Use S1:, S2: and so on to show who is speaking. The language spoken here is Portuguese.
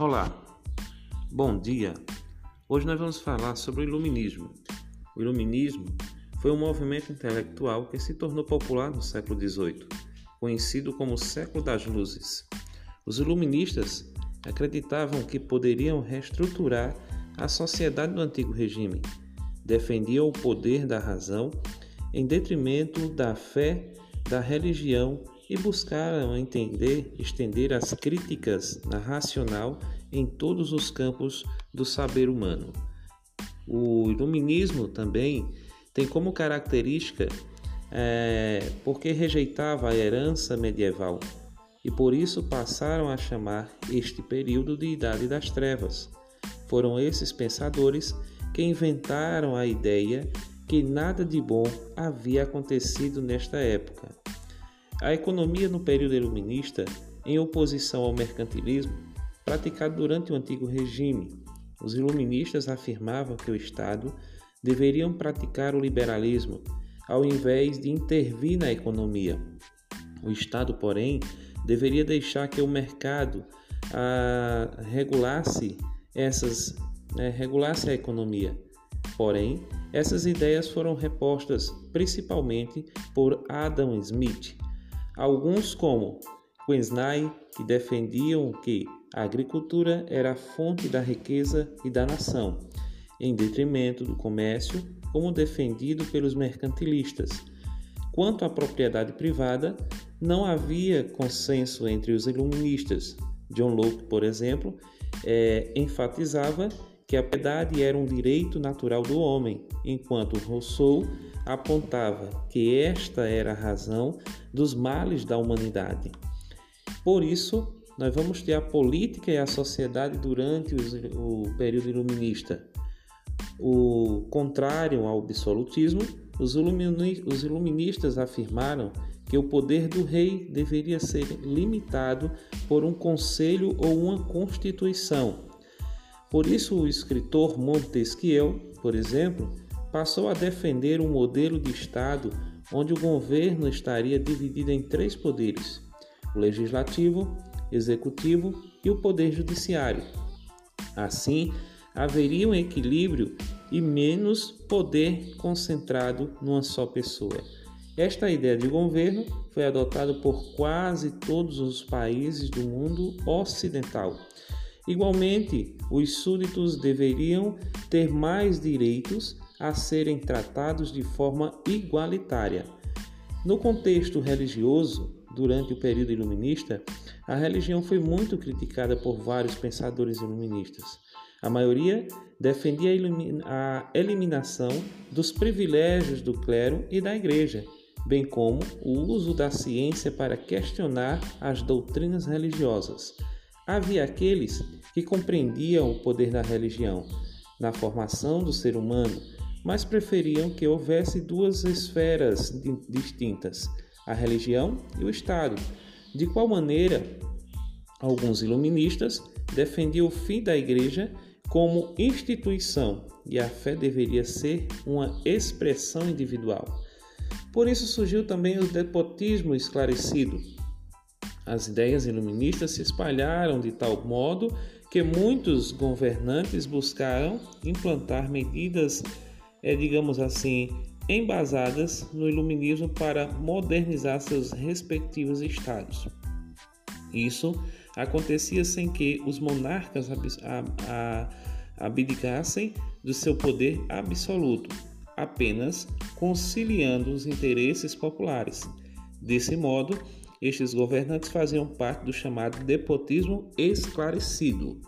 S1: Olá, bom dia. Hoje nós vamos falar sobre o Iluminismo. O Iluminismo foi um movimento intelectual que se tornou popular no século XVIII, conhecido como Século das Luzes. Os iluministas acreditavam que poderiam reestruturar a sociedade do antigo regime, defendiam o poder da razão em detrimento da fé, da religião e buscaram entender, estender as críticas na racional em todos os campos do saber humano. O iluminismo também tem como característica é, porque rejeitava a herança medieval e por isso passaram a chamar este período de Idade das Trevas. Foram esses pensadores que inventaram a ideia que nada de bom havia acontecido nesta época a economia no período iluminista, em oposição ao mercantilismo praticado durante o antigo regime, os iluministas afirmavam que o Estado deveriam praticar o liberalismo ao invés de intervir na economia. O Estado, porém, deveria deixar que o mercado ah, regulasse essas né, regulasse a economia. Porém, essas ideias foram repostas principalmente por Adam Smith, Alguns, como Quensnay, que defendiam que a agricultura era a fonte da riqueza e da nação, em detrimento do comércio, como defendido pelos mercantilistas. Quanto à propriedade privada, não havia consenso entre os iluministas. John Locke, por exemplo, é, enfatizava que a piedade era um direito natural do homem, enquanto Rousseau apontava que esta era a razão dos males da humanidade. Por isso, nós vamos ter a política e a sociedade durante o período iluminista. O contrário ao absolutismo, os iluministas afirmaram que o poder do rei deveria ser limitado por um conselho ou uma constituição. Por isso, o escritor Montesquieu, por exemplo, passou a defender um modelo de Estado onde o governo estaria dividido em três poderes: o legislativo, executivo e o poder judiciário. Assim, haveria um equilíbrio e menos poder concentrado numa só pessoa. Esta ideia de governo foi adotada por quase todos os países do mundo ocidental. Igualmente, os súditos deveriam ter mais direitos a serem tratados de forma igualitária. No contexto religioso, durante o período iluminista, a religião foi muito criticada por vários pensadores iluministas. A maioria defendia a eliminação dos privilégios do clero e da igreja, bem como o uso da ciência para questionar as doutrinas religiosas. Havia aqueles que compreendiam o poder da religião na formação do ser humano mas preferiam que houvesse duas esferas distintas, a religião e o Estado. De qual maneira, alguns iluministas defendiam o fim da Igreja como instituição e a fé deveria ser uma expressão individual. Por isso surgiu também o despotismo esclarecido. As ideias iluministas se espalharam de tal modo que muitos governantes buscaram implantar medidas é, digamos assim, embasadas no iluminismo para modernizar seus respectivos estados. Isso acontecia sem que os monarcas abdicassem do seu poder absoluto, apenas conciliando os interesses populares. Desse modo, estes governantes faziam parte do chamado despotismo esclarecido.